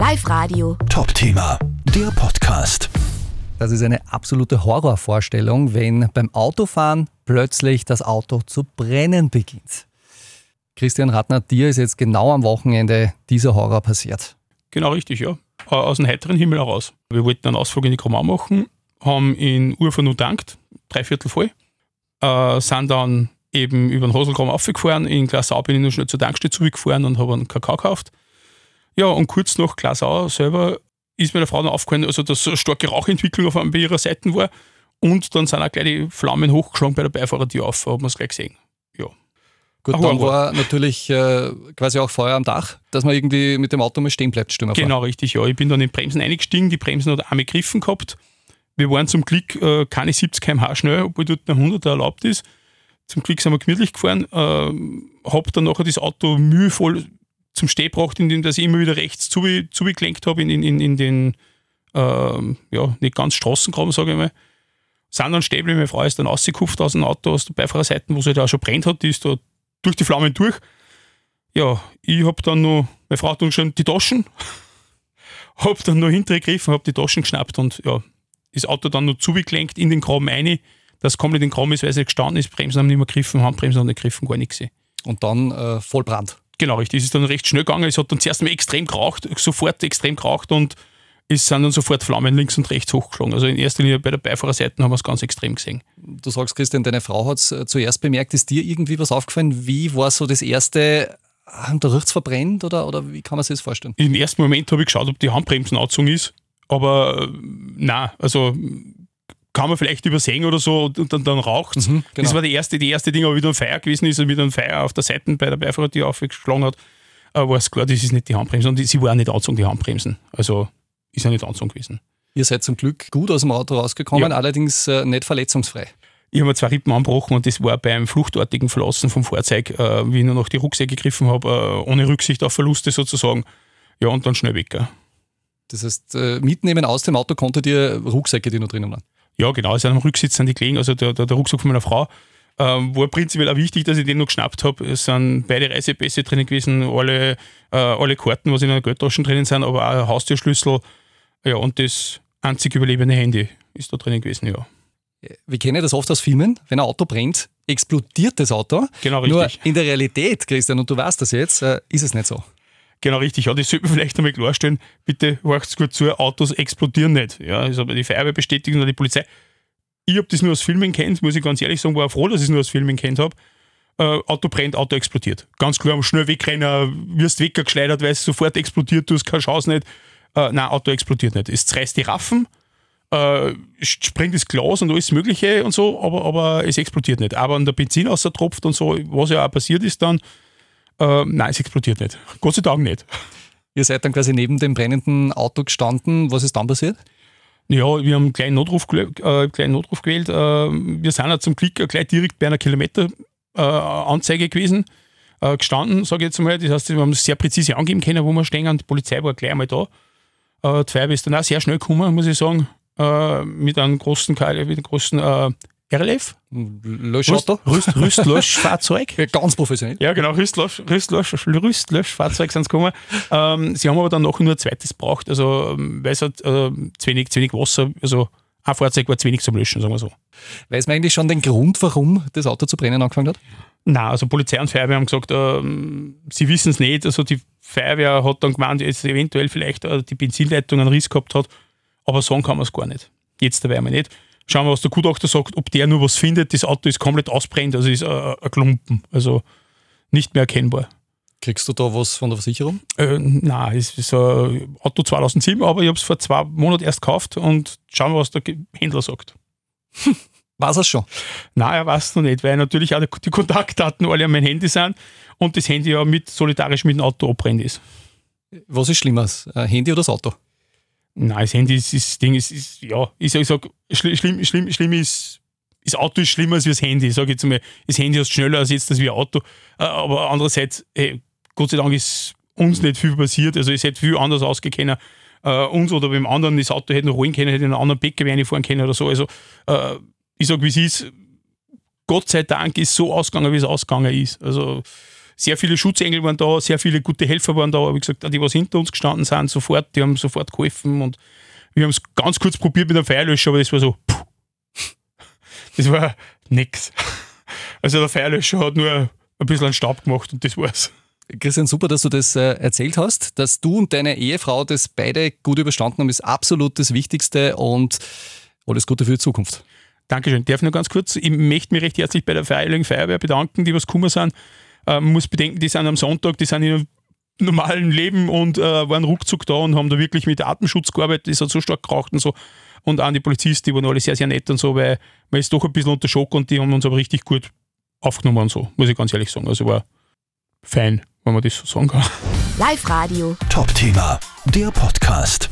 Live Radio. Top-Thema, der Podcast. Das ist eine absolute Horrorvorstellung, wenn beim Autofahren plötzlich das Auto zu brennen beginnt. Christian Ratner, dir ist jetzt genau am Wochenende dieser Horror passiert. Genau richtig, ja. Äh, Aus dem heiteren Himmel heraus. Wir wollten einen Ausflug in die Kromau machen, haben in Urfa nur dankt, drei Viertel voll, äh, sind dann eben über den Hoselgramm aufgefahren, in Glasau bin ich noch schnell zur Tankstelle zurückgefahren und habe einen Kakao gekauft. Ja, und kurz nach Glasau selber ist mir der Frau dann aufgefallen, also dass eine starke Rauchentwicklung auf einem bei ihrer Seite war und dann sind auch gleich die Flammen hochgeschlagen bei der Beifahrertür auf, hat man es gleich gesehen. Ja. Gut, Ein dann war natürlich äh, quasi auch Feuer am Dach, dass man irgendwie mit dem Auto mal stehen bleibt, stimmt Genau, richtig, ja. Ich bin dann in Bremsen eingestiegen, die Bremsen hat einmal gegriffen gehabt. Wir waren zum Glück äh, keine 70 km/h schnell, obwohl dort ein 100er erlaubt ist. Zum Glück sind wir gemütlich gefahren, äh, hab dann nachher das Auto mühevoll zum Stehen gebracht, indem dass ich immer wieder rechts zuge- zugelenkt habe in, in, in, den, ähm, ja, nicht ganz Straßengraben, sage ich mal. Sind dann stehen meine Frau ist dann rausgekupft aus dem Auto, aus der Beifahrerseite, wo sie da auch schon brennt hat, die ist da durch die Flammen durch. Ja, ich hab dann noch, meine Frau hat dann schon die Taschen, hab dann noch hintergegriffen, hab die Taschen geschnappt und ja, das Auto dann noch zugelenkt in den Graben rein, dass komplett in den Graben ist, weil es gestanden ist, Bremsen haben nicht mehr gegriffen, Handbremsen haben nicht gegriffen, gar nichts. gesehen. Und dann äh, voll. Genau, richtig. Es ist dann recht schnell gegangen. Es hat dann zuerst mal extrem geraucht, sofort extrem geraucht und es sind dann sofort Flammen links und rechts hochgeschlagen. Also in erster Linie bei der Beifahrerseite haben wir es ganz extrem gesehen. Du sagst, Christian, deine Frau hat es zuerst bemerkt. Ist dir irgendwie was aufgefallen? Wie war so das erste, ah, da riecht's verbrennt oder, oder wie kann man sich das vorstellen? Im ersten Moment habe ich geschaut, ob die Handbremsen angezogen ist, aber äh, nein, also kann man vielleicht übersehen oder so und dann, dann raucht es. Mhm, genau. Das war die erste, die erste Ding, aber wie dann Feuer gewesen ist und wie dann Feuer auf der Seite bei der Beifahrertür aufgeschlagen hat, äh, war es klar, das ist nicht die Handbremsen und die, sie war auch nicht angezogen, die Handbremsen. Also ist ja nicht angezogen gewesen. Ihr seid zum Glück gut aus dem Auto rausgekommen, Ja. allerdings äh, nicht verletzungsfrei. Ich habe mir zwei Rippen angebrochen und das war beim fluchtartigen Verlassen vom Fahrzeug, äh, wie ich nur noch die Rucksäcke gegriffen habe, äh, ohne Rücksicht auf Verluste sozusagen. Ja, und dann schnell weg. Gell. Das heißt, äh, mitnehmen aus dem Auto konntet ihr Rucksäcke, die noch drinnen waren. Ja, genau, also am Rücksitz sind die gelegen, also der, der, der Rucksack von meiner Frau. Ähm, war prinzipiell auch wichtig, dass ich den noch geschnappt habe. Es sind beide Reisepässe drinnen gewesen, alle, äh, alle Karten, was in einer Geldtasche drinnen sind, aber auch ein Haustürschlüssel. Ja, und das einzig überlebende Handy ist da drinnen gewesen, ja. Wir kennen das oft aus Filmen, wenn ein Auto brennt, explodiert das Auto. Genau, Nur richtig. in der Realität, Christian, und du weißt das jetzt, äh, ist es nicht so. Genau richtig, ja, das sollte man vielleicht einmal klarstellen. Bitte horcht gut zu, Autos explodieren nicht. Ja, das hat die Feuerwehr bestätigt oder die Polizei. Ich habe das nur aus Filmen kennt, muss ich ganz ehrlich sagen, war froh, dass ich es nur aus Filmen kennt habe. Äh, Auto brennt, Auto explodiert. Ganz klar, schnell wegrennen, wirst weggeschleudert, weil es sofort explodiert, du hast keine Chance nicht. Äh, nein, Auto explodiert nicht. Es zerreißt die Raffen, äh, springt das Glas und alles Mögliche und so, aber, aber es explodiert nicht. Aber wenn der Benzin tropft und so, was ja auch passiert ist dann, äh, nein, es explodiert nicht. Gott sei Dank nicht. Ihr seid dann quasi neben dem brennenden Auto gestanden. Was ist dann passiert? Ja, wir haben einen kleinen Notruf, äh, kleinen Notruf gewählt. Äh, wir sind ja zum Glück gleich direkt bei einer Kilometeranzeige äh, gewesen, äh, gestanden, sage ich jetzt mal. Das heißt, wir haben es sehr präzise angeben können, wo wir stehen. Und die Polizei war gleich einmal da. Äh, die Feuerwehr ist dann auch sehr schnell gekommen, muss ich sagen, äh, mit einem großen, mit einem großen äh, RLF, Löschauto? Rüst, Rüstlöschfahrzeug. Ja, Ganz professionell. Ja, genau, Rüstlösch, Rüstlösch, Rüstlöschfahrzeug sind sie gekommen. Ähm, sie haben aber dann nachher nur ein zweites gebraucht, also ähm, weil es hat äh, zu, wenig, zu wenig Wasser, also ein Fahrzeug war zu wenig zum Löschen, sagen wir so. Weiß man eigentlich schon den Grund, warum das Auto zu brennen angefangen hat? Nein, also Polizei und Feuerwehr haben gesagt, ähm, sie wissen es nicht. Also die Feuerwehr hat dann gemeint, dass eventuell vielleicht äh, die Benzinleitung einen Riss gehabt hat, aber sagen kann man es gar nicht. Jetzt dabei einmal nicht. Schauen wir, was der Gutachter sagt, ob der nur was findet. Das Auto ist komplett ausbrennt, also ist äh, ein Klumpen, also nicht mehr erkennbar. Kriegst du da was von der Versicherung? Äh, nein, es ist ein Auto 2007, aber ich habe es vor zwei Monaten erst gekauft und schauen wir, was der Händler sagt. Weiß er schon. Nein, er weiß noch nicht, weil natürlich auch die Kontaktdaten alle an mein Handy sind und das Handy ja mit solidarisch mit dem Auto abbrennt ist. Was ist schlimmer, äh, Handy oder das Auto? Nein, das Handy ist das Ding, ist, ist ja, ich sag, ich sag schli- schlimm, schlimm, schlimm ist, das Auto ist schlimmer als das Handy. Ich sage jetzt mal, das Handy ist schneller als jetzt das wie ein Auto. Äh, Aber andererseits, ey, Gott sei Dank ist uns nicht viel passiert. Also es hätte viel anders ausgekennen. Äh, uns oder beim anderen, das Auto hätte noch holen können, hätte in einen anderen Bäcker reinfahren können oder so. Also äh, ich sage, wie es ist, Gott sei Dank ist so ausgegangen, wie es ausgegangen ist. Also sehr viele Schutzengel waren da, sehr viele gute Helfer waren da, wie gesagt, die was hinter uns gestanden sind, sofort, die haben sofort geholfen und wir haben es ganz kurz probiert mit einem Feuerlöscher, aber das war so, puh. das war nix. Also der Feuerlöscher hat nur ein bisschen einen Staub gemacht und das war's. Christian, super, dass du das äh, erzählt hast. Dass du und deine Ehefrau das beide gut überstanden haben, ist absolut das Wichtigste und alles Gute für die Zukunft. Dankeschön. Darf nur ganz kurz, ich möchte mich recht herzlich bei der Freiwilligen Feuerwehr bedanken, die was gekommen sind. Äh, man muss bedenken, die sind am Sonntag, die sind in normalen Leben und äh, waren ruckzuck da und haben da wirklich mit Atemschutz gearbeitet. Das hat so stark geraucht und so. Und auch die Polizisten, die waren alle sehr, sehr nett und so, weil man ist doch ein bisschen unter Schock und die haben uns aber richtig gut aufgenommen und so, muss ich ganz ehrlich sagen. Also war fein, wenn man das so sagen kann. Live Radio. Top Thema, der Podcast.